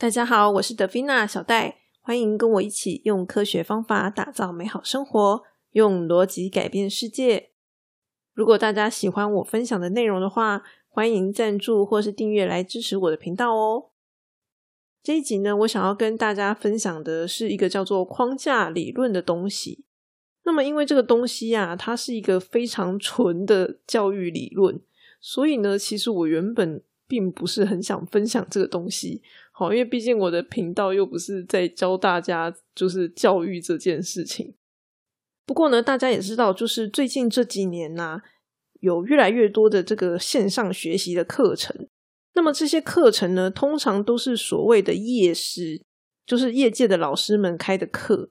大家好，我是德菲娜小戴，欢迎跟我一起用科学方法打造美好生活，用逻辑改变世界。如果大家喜欢我分享的内容的话，欢迎赞助或是订阅来支持我的频道哦。这一集呢，我想要跟大家分享的是一个叫做框架理论的东西。那么，因为这个东西啊，它是一个非常纯的教育理论，所以呢，其实我原本并不是很想分享这个东西。好，因为毕竟我的频道又不是在教大家就是教育这件事情。不过呢，大家也知道，就是最近这几年呢，有越来越多的这个线上学习的课程。那么这些课程呢，通常都是所谓的业师，就是业界的老师们开的课。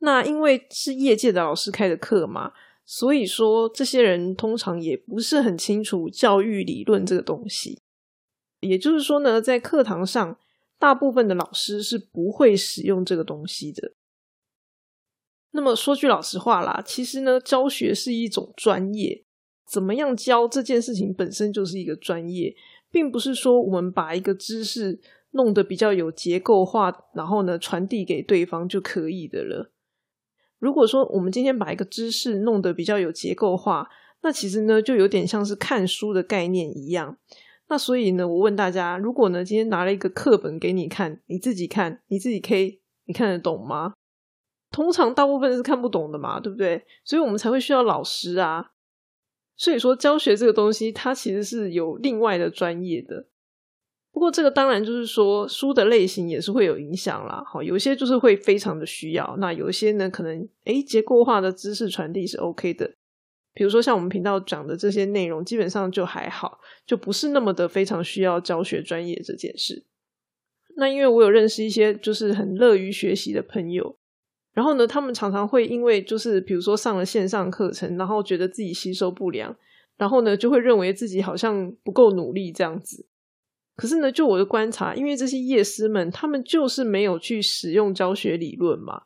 那因为是业界的老师开的课嘛，所以说这些人通常也不是很清楚教育理论这个东西。也就是说呢，在课堂上。大部分的老师是不会使用这个东西的。那么说句老实话啦，其实呢，教学是一种专业，怎么样教这件事情本身就是一个专业，并不是说我们把一个知识弄得比较有结构化，然后呢传递给对方就可以的了。如果说我们今天把一个知识弄得比较有结构化，那其实呢就有点像是看书的概念一样。那所以呢，我问大家，如果呢今天拿了一个课本给你看，你自己看，你自己可以，你看得懂吗？通常大部分是看不懂的嘛，对不对？所以我们才会需要老师啊。所以说教学这个东西，它其实是有另外的专业的。不过这个当然就是说书的类型也是会有影响啦。好，有些就是会非常的需要，那有一些呢可能诶结构化的知识传递是 OK 的。比如说像我们频道讲的这些内容，基本上就还好，就不是那么的非常需要教学专业这件事。那因为我有认识一些就是很乐于学习的朋友，然后呢，他们常常会因为就是比如说上了线上课程，然后觉得自己吸收不良，然后呢就会认为自己好像不够努力这样子。可是呢，就我的观察，因为这些业师们他们就是没有去使用教学理论嘛，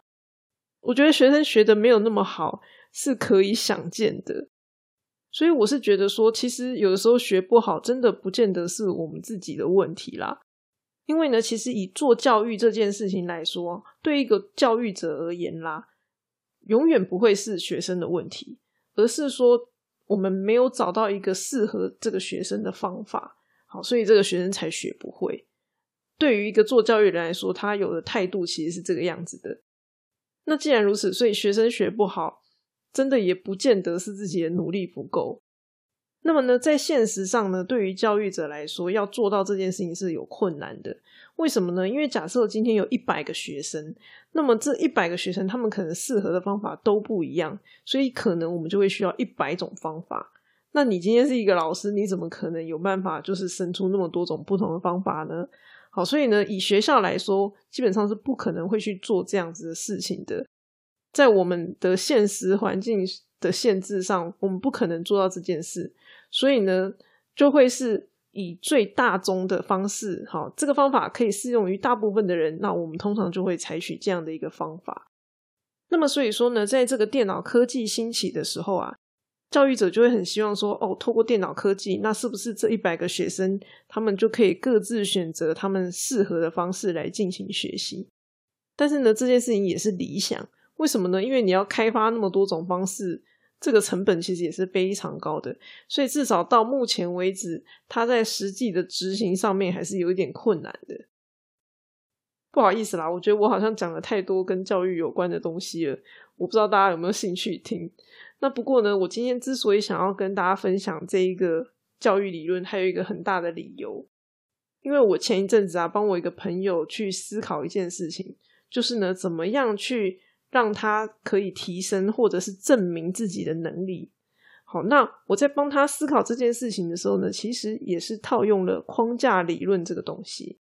我觉得学生学的没有那么好。是可以想见的，所以我是觉得说，其实有的时候学不好，真的不见得是我们自己的问题啦。因为呢，其实以做教育这件事情来说，对一个教育者而言啦，永远不会是学生的问题，而是说我们没有找到一个适合这个学生的方法，好，所以这个学生才学不会。对于一个做教育人来说，他有的态度其实是这个样子的。那既然如此，所以学生学不好。真的也不见得是自己的努力不够。那么呢，在现实上呢，对于教育者来说，要做到这件事情是有困难的。为什么呢？因为假设今天有一百个学生，那么这一百个学生他们可能适合的方法都不一样，所以可能我们就会需要一百种方法。那你今天是一个老师，你怎么可能有办法就是生出那么多种不同的方法呢？好，所以呢，以学校来说，基本上是不可能会去做这样子的事情的。在我们的现实环境的限制上，我们不可能做到这件事，所以呢，就会是以最大宗的方式，好，这个方法可以适用于大部分的人，那我们通常就会采取这样的一个方法。那么，所以说呢，在这个电脑科技兴起的时候啊，教育者就会很希望说，哦，透过电脑科技，那是不是这一百个学生，他们就可以各自选择他们适合的方式来进行学习？但是呢，这件事情也是理想。为什么呢？因为你要开发那么多种方式，这个成本其实也是非常高的。所以至少到目前为止，它在实际的执行上面还是有一点困难的。不好意思啦，我觉得我好像讲了太多跟教育有关的东西了。我不知道大家有没有兴趣听。那不过呢，我今天之所以想要跟大家分享这一个教育理论，还有一个很大的理由，因为我前一阵子啊，帮我一个朋友去思考一件事情，就是呢，怎么样去。让他可以提升或者是证明自己的能力。好，那我在帮他思考这件事情的时候呢，其实也是套用了框架理论这个东西。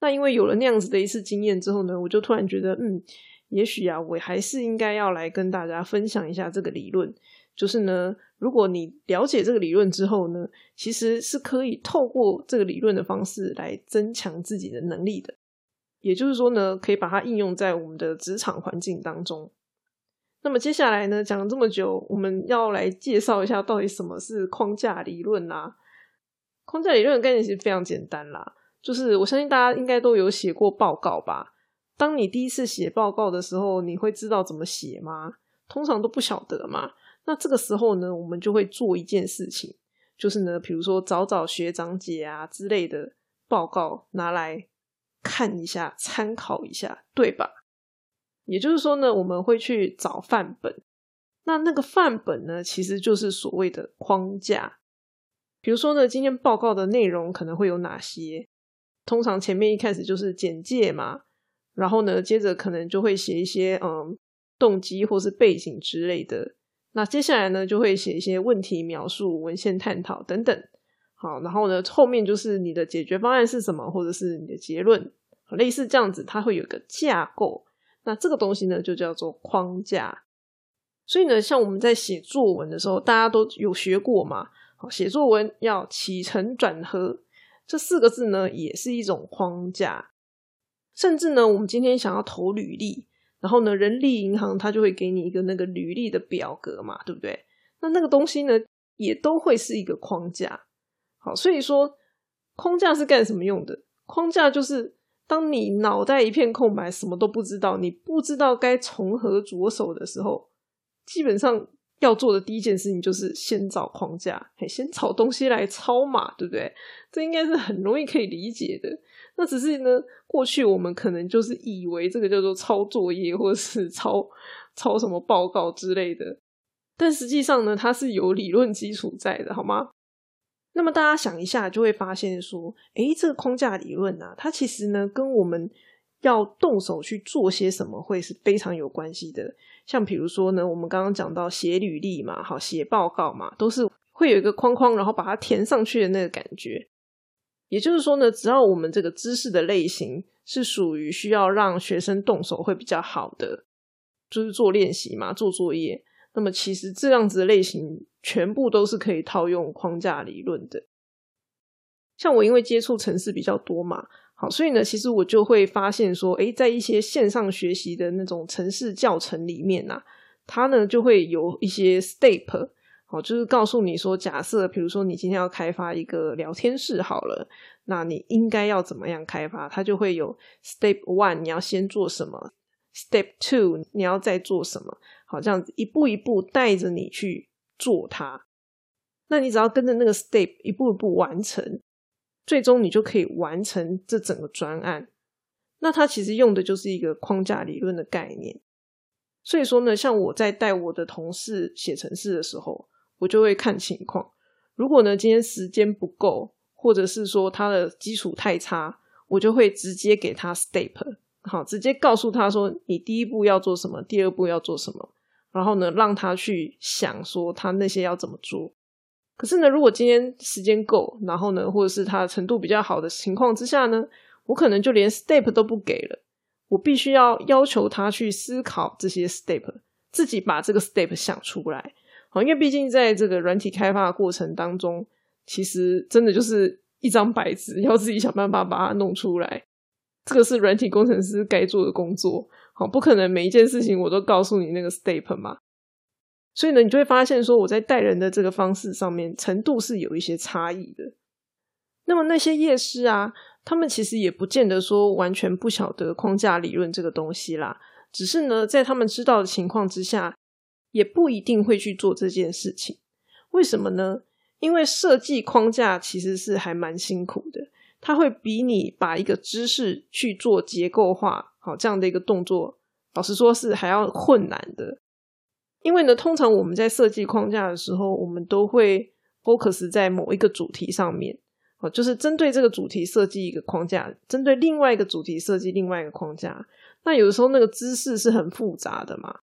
那因为有了那样子的一次经验之后呢，我就突然觉得，嗯，也许啊，我还是应该要来跟大家分享一下这个理论。就是呢，如果你了解这个理论之后呢，其实是可以透过这个理论的方式来增强自己的能力的。也就是说呢，可以把它应用在我们的职场环境当中。那么接下来呢，讲了这么久，我们要来介绍一下到底什么是框架理论啦。框架理论的概念其实非常简单啦，就是我相信大家应该都有写过报告吧。当你第一次写报告的时候，你会知道怎么写吗？通常都不晓得嘛。那这个时候呢，我们就会做一件事情，就是呢，比如说找找学长姐啊之类的报告拿来看一下，参考一下，对吧？也就是说呢，我们会去找范本。那那个范本呢，其实就是所谓的框架。比如说呢，今天报告的内容可能会有哪些？通常前面一开始就是简介嘛。然后呢，接着可能就会写一些嗯动机或是背景之类的。那接下来呢，就会写一些问题描述、文献探讨等等。好，然后呢，后面就是你的解决方案是什么，或者是你的结论，类似这样子，它会有个架构。那这个东西呢，就叫做框架。所以呢，像我们在写作文的时候，大家都有学过嘛。好，写作文要起承转合，这四个字呢，也是一种框架。甚至呢，我们今天想要投履历，然后呢，人力银行它就会给你一个那个履历的表格嘛，对不对？那那个东西呢，也都会是一个框架。好，所以说框架是干什么用的？框架就是当你脑袋一片空白，什么都不知道，你不知道该从何着手的时候，基本上要做的第一件事情就是先找框架，嘿先找东西来抄嘛，对不对？这应该是很容易可以理解的。那只是呢，过去我们可能就是以为这个叫做抄作业，或者是抄抄什么报告之类的，但实际上呢，它是有理论基础在的，好吗？那么大家想一下，就会发现说，诶，这个框架理论啊，它其实呢，跟我们要动手去做些什么，会是非常有关系的。像比如说呢，我们刚刚讲到写履历嘛，好，写报告嘛，都是会有一个框框，然后把它填上去的那个感觉。也就是说呢，只要我们这个知识的类型是属于需要让学生动手会比较好的，就是做练习嘛，做作业，那么其实这样子的类型全部都是可以套用框架理论的。像我因为接触城市比较多嘛，好，所以呢，其实我就会发现说，诶，在一些线上学习的那种城市教程里面呐，它呢就会有一些 step。好，就是告诉你说，假设比如说你今天要开发一个聊天室好了，那你应该要怎么样开发？它就会有 step one，你要先做什么？step two，你要再做什么？好，这样子一步一步带着你去做它。那你只要跟着那个 step 一步一步完成，最终你就可以完成这整个专案。那它其实用的就是一个框架理论的概念。所以说呢，像我在带我的同事写程式的时候。我就会看情况，如果呢今天时间不够，或者是说他的基础太差，我就会直接给他 step，好，直接告诉他说你第一步要做什么，第二步要做什么，然后呢让他去想说他那些要怎么做。可是呢，如果今天时间够，然后呢，或者是他程度比较好的情况之下呢，我可能就连 step 都不给了，我必须要要求他去思考这些 step，自己把这个 step 想出来。好，因为毕竟在这个软体开发的过程当中，其实真的就是一张白纸，要自己想办法把它弄出来。这个是软体工程师该做的工作。好，不可能每一件事情我都告诉你那个 step 嘛。所以呢，你就会发现说，我在带人的这个方式上面程度是有一些差异的。那么那些夜师啊，他们其实也不见得说完全不晓得框架理论这个东西啦，只是呢，在他们知道的情况之下。也不一定会去做这件事情，为什么呢？因为设计框架其实是还蛮辛苦的，它会比你把一个知识去做结构化，好这样的一个动作，老实说是还要困难的。因为呢，通常我们在设计框架的时候，我们都会 focus 在某一个主题上面，哦，就是针对这个主题设计一个框架，针对另外一个主题设计另外一个框架。那有的时候那个知识是很复杂的嘛。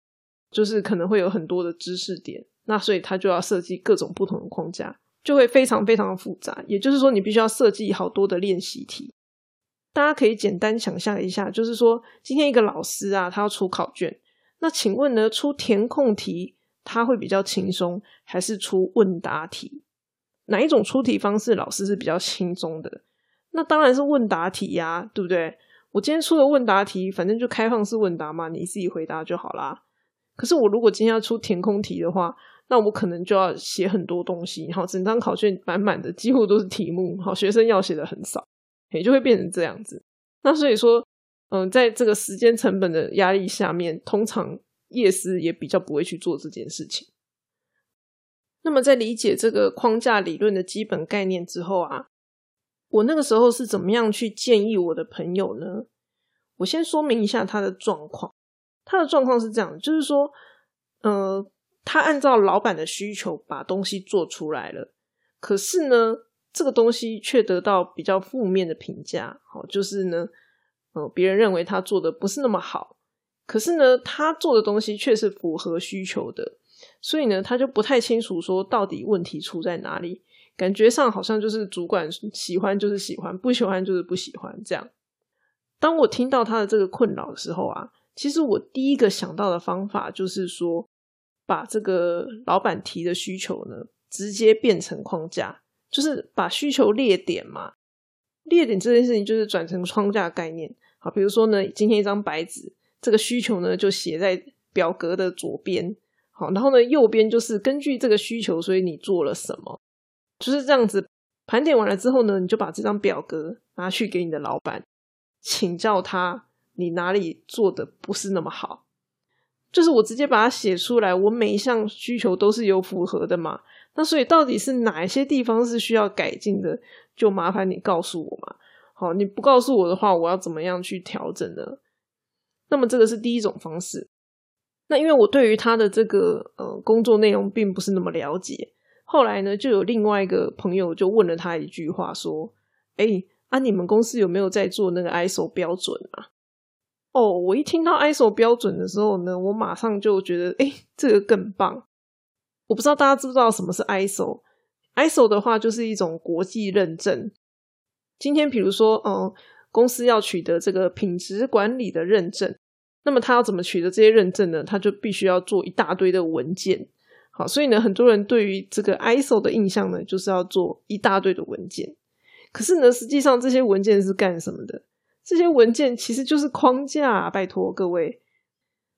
就是可能会有很多的知识点，那所以他就要设计各种不同的框架，就会非常非常的复杂。也就是说，你必须要设计好多的练习题。大家可以简单想象一下，就是说今天一个老师啊，他要出考卷，那请问呢，出填空题他会比较轻松，还是出问答题？哪一种出题方式老师是比较轻松的？那当然是问答题呀，对不对？我今天出的问答题，反正就开放式问答嘛，你自己回答就好啦。可是我如果今天要出填空题的话，那我可能就要写很多东西，然后，整张考卷满满的，几乎都是题目，好，学生要写的很少。也就会变成这样子。那所以说，嗯，在这个时间成本的压力下面，通常夜师也比较不会去做这件事情。那么在理解这个框架理论的基本概念之后啊，我那个时候是怎么样去建议我的朋友呢？我先说明一下他的状况。他的状况是这样，就是说，呃，他按照老板的需求把东西做出来了，可是呢，这个东西却得到比较负面的评价。好，就是呢，呃，别人认为他做的不是那么好，可是呢，他做的东西却是符合需求的。所以呢，他就不太清楚说到底问题出在哪里，感觉上好像就是主管喜欢就是喜欢，不喜欢就是不喜欢这样。当我听到他的这个困扰的时候啊，其实我第一个想到的方法就是说，把这个老板提的需求呢，直接变成框架，就是把需求列点嘛，列点这件事情就是转成框架概念。好，比如说呢，今天一张白纸，这个需求呢就写在表格的左边。好，然后呢，右边就是根据这个需求，所以你做了什么，就是这样子盘点完了之后呢，你就把这张表格拿去给你的老板，请教他你哪里做的不是那么好，就是我直接把它写出来，我每一项需求都是有符合的嘛，那所以到底是哪一些地方是需要改进的，就麻烦你告诉我嘛。好，你不告诉我的话，我要怎么样去调整呢？那么这个是第一种方式。那因为我对于他的这个呃工作内容并不是那么了解，后来呢，就有另外一个朋友就问了他一句话，说：“哎，啊，你们公司有没有在做那个 ISO 标准啊？”哦，我一听到 ISO 标准的时候呢，我马上就觉得，哎，这个更棒。我不知道大家知不知道什么是 ISO？ISO 的话就是一种国际认证。今天比如说，嗯，公司要取得这个品质管理的认证。那么他要怎么取得这些认证呢？他就必须要做一大堆的文件。好，所以呢，很多人对于这个 ISO 的印象呢，就是要做一大堆的文件。可是呢，实际上这些文件是干什么的？这些文件其实就是框架。拜托各位，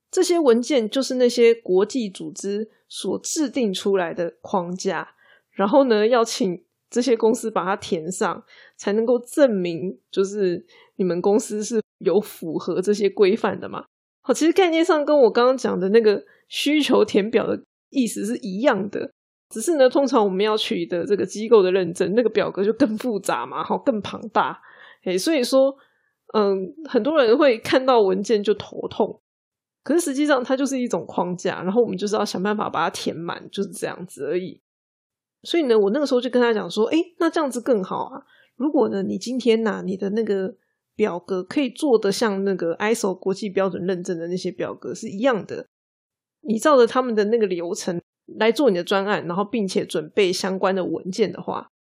这些文件就是那些国际组织所制定出来的框架，然后呢，要请这些公司把它填上，才能够证明就是你们公司是有符合这些规范的嘛。好，其实概念上跟我刚刚讲的那个需求填表的意思是一样的，只是呢，通常我们要取得这个机构的认证，那个表格就更复杂嘛，好，更庞大，哎，所以说，嗯，很多人会看到文件就头痛，可是实际上它就是一种框架，然后我们就是要想办法把它填满，就是这样子而已。所以呢，我那个时候就跟他讲说，哎，那这样子更好啊。如果呢，你今天呐，你的那个。表格可以做的像那个 ISO 国际标准认证的那些表格是一样的，你照着他们的那个流程来做你的专案，然后并且准备相关的文件的话，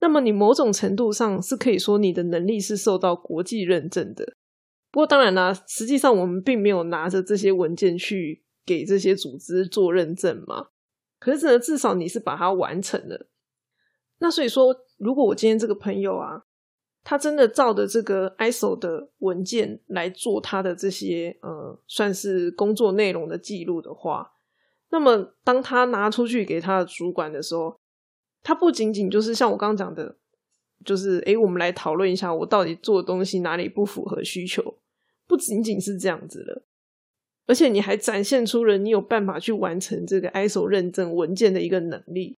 那么你某种程度上是可以说你的能力是受到国际认证的。不过当然啦，实际上我们并没有拿着这些文件去给这些组织做认证嘛。可是呢，至少你是把它完成了。那所以说，如果我今天这个朋友啊。他真的照着这个 ISO 的文件来做他的这些呃，算是工作内容的记录的话，那么当他拿出去给他的主管的时候，它不仅仅就是像我刚刚讲的，就是诶，我们来讨论一下我到底做的东西哪里不符合需求，不仅仅是这样子了，而且你还展现出了你有办法去完成这个 ISO 认证文件的一个能力。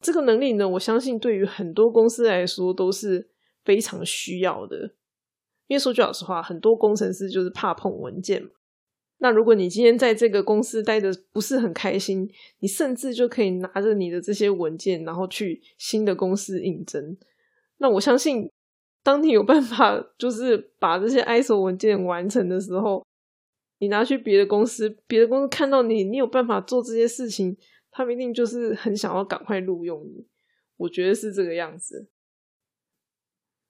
这个能力呢，我相信对于很多公司来说都是。非常需要的，因为说句老实话，很多工程师就是怕碰文件嘛。那如果你今天在这个公司待的不是很开心，你甚至就可以拿着你的这些文件，然后去新的公司应征。那我相信，当你有办法就是把这些 ISO 文件完成的时候，你拿去别的公司，别的公司看到你，你有办法做这些事情，他们一定就是很想要赶快录用你。我觉得是这个样子。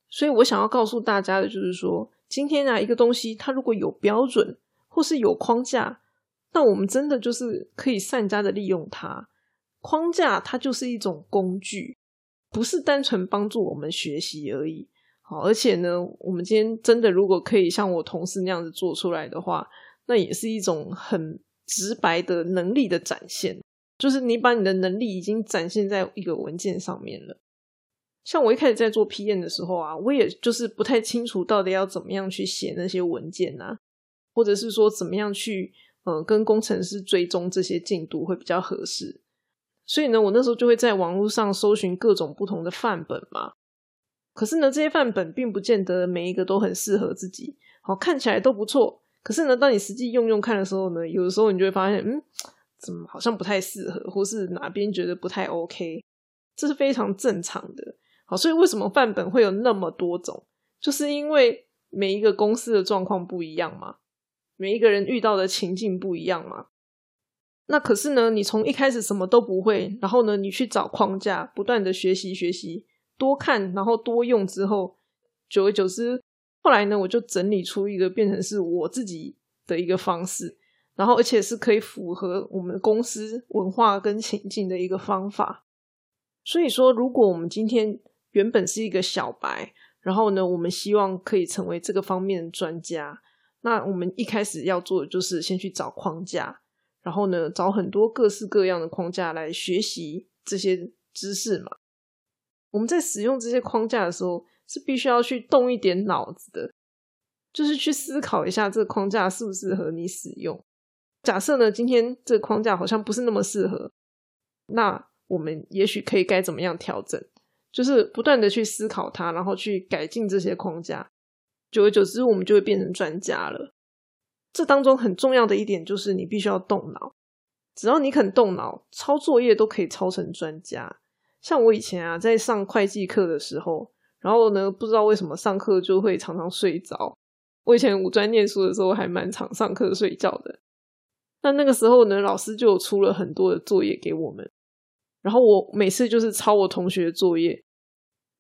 所以我想要告诉大家的就是说，今天啊，一个东西它如果有标准或是有框架，那我们真的就是可以善加的利用它。框架它就是一种工具，不是单纯帮助我们学习而已。好，而且呢，我们今天真的如果可以像我同事那样子做出来的话，那也是一种很直白的能力的展现，就是你把你的能力已经展现在一个文件上面了。像我一开始在做 PM 的时候啊，我也就是不太清楚到底要怎么样去写那些文件啊，或者是说怎么样去呃跟工程师追踪这些进度会比较合适。所以呢，我那时候就会在网络上搜寻各种不同的范本嘛。可是呢，这些范本并不见得每一个都很适合自己，好看起来都不错。可是呢，当你实际用用看的时候呢，有的时候你就会发现，嗯，怎么好像不太适合，或是哪边觉得不太 OK，这是非常正常的。好，所以为什么范本会有那么多种？就是因为每一个公司的状况不一样嘛，每一个人遇到的情境不一样嘛。那可是呢，你从一开始什么都不会，然后呢，你去找框架，不断的学习学习，多看，然后多用之后，久而久之，后来呢，我就整理出一个变成是我自己的一个方式，然后而且是可以符合我们公司文化跟情境的一个方法。所以说，如果我们今天原本是一个小白，然后呢，我们希望可以成为这个方面的专家，那我们一开始要做的就是先去找框架。然后呢，找很多各式各样的框架来学习这些知识嘛。我们在使用这些框架的时候，是必须要去动一点脑子的，就是去思考一下这个框架适不适合你使用。假设呢，今天这个框架好像不是那么适合，那我们也许可以该怎么样调整？就是不断的去思考它，然后去改进这些框架。久而久之，我们就会变成专家了。这当中很重要的一点就是，你必须要动脑。只要你肯动脑，抄作业都可以抄成专家。像我以前啊，在上会计课的时候，然后呢，不知道为什么上课就会常常睡着。我以前五专念书的时候，还蛮常上课睡觉的。那那个时候呢，老师就出了很多的作业给我们，然后我每次就是抄我同学的作业。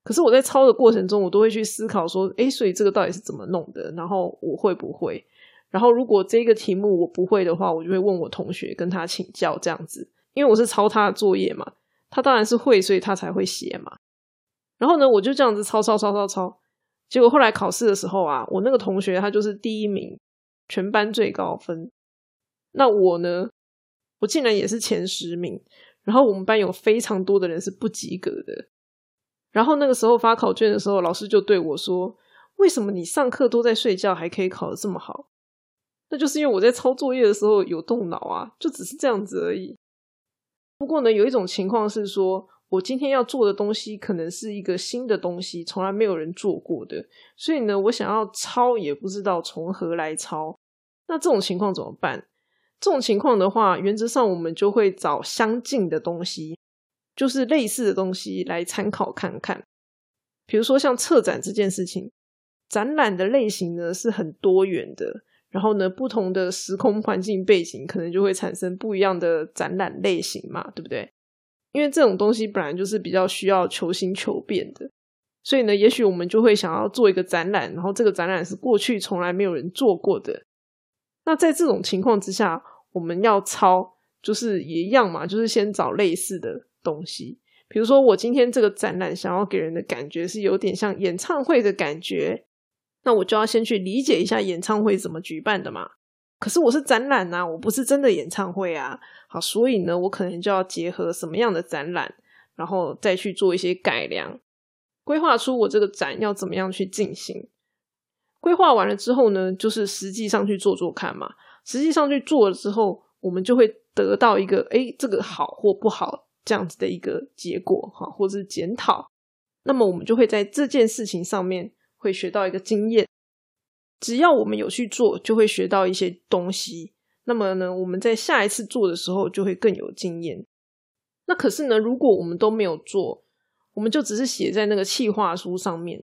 可是我在抄的过程中，我都会去思考说，诶，所以这个到底是怎么弄的？然后我会不会？然后，如果这个题目我不会的话，我就会问我同学，跟他请教这样子。因为我是抄他的作业嘛，他当然是会，所以他才会写嘛。然后呢，我就这样子抄抄抄抄抄。结果后来考试的时候啊，我那个同学他就是第一名，全班最高分。那我呢，我竟然也是前十名。然后我们班有非常多的人是不及格的。然后那个时候发考卷的时候，老师就对我说：“为什么你上课都在睡觉，还可以考得这么好？”那就是因为我在抄作业的时候有动脑啊，就只是这样子而已。不过呢，有一种情况是说，我今天要做的东西可能是一个新的东西，从来没有人做过的，所以呢，我想要抄也不知道从何来抄。那这种情况怎么办？这种情况的话，原则上我们就会找相近的东西，就是类似的东西来参考看看。比如说像策展这件事情，展览的类型呢是很多元的。然后呢，不同的时空环境背景，可能就会产生不一样的展览类型嘛，对不对？因为这种东西本来就是比较需要求新求变的，所以呢，也许我们就会想要做一个展览，然后这个展览是过去从来没有人做过的。那在这种情况之下，我们要抄，就是也一样嘛，就是先找类似的东西。比如说，我今天这个展览想要给人的感觉是有点像演唱会的感觉。那我就要先去理解一下演唱会怎么举办的嘛。可是我是展览啊，我不是真的演唱会啊。好，所以呢，我可能就要结合什么样的展览，然后再去做一些改良，规划出我这个展要怎么样去进行。规划完了之后呢，就是实际上去做做看嘛。实际上去做了之后，我们就会得到一个，哎，这个好或不好这样子的一个结果哈，或者是检讨。那么我们就会在这件事情上面。会学到一个经验，只要我们有去做，就会学到一些东西。那么呢，我们在下一次做的时候就会更有经验。那可是呢，如果我们都没有做，我们就只是写在那个企划书上面，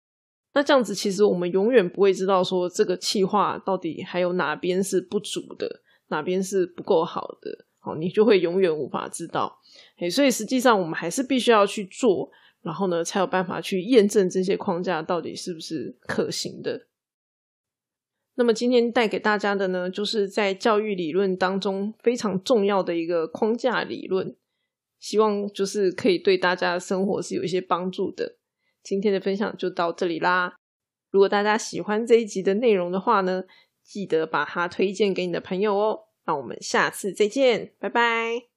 那这样子其实我们永远不会知道说这个企划到底还有哪边是不足的，哪边是不够好的。好，你就会永远无法知道。诶，所以实际上我们还是必须要去做。然后呢，才有办法去验证这些框架到底是不是可行的。那么今天带给大家的呢，就是在教育理论当中非常重要的一个框架理论，希望就是可以对大家生活是有一些帮助的。今天的分享就到这里啦。如果大家喜欢这一集的内容的话呢，记得把它推荐给你的朋友哦。那我们下次再见，拜拜。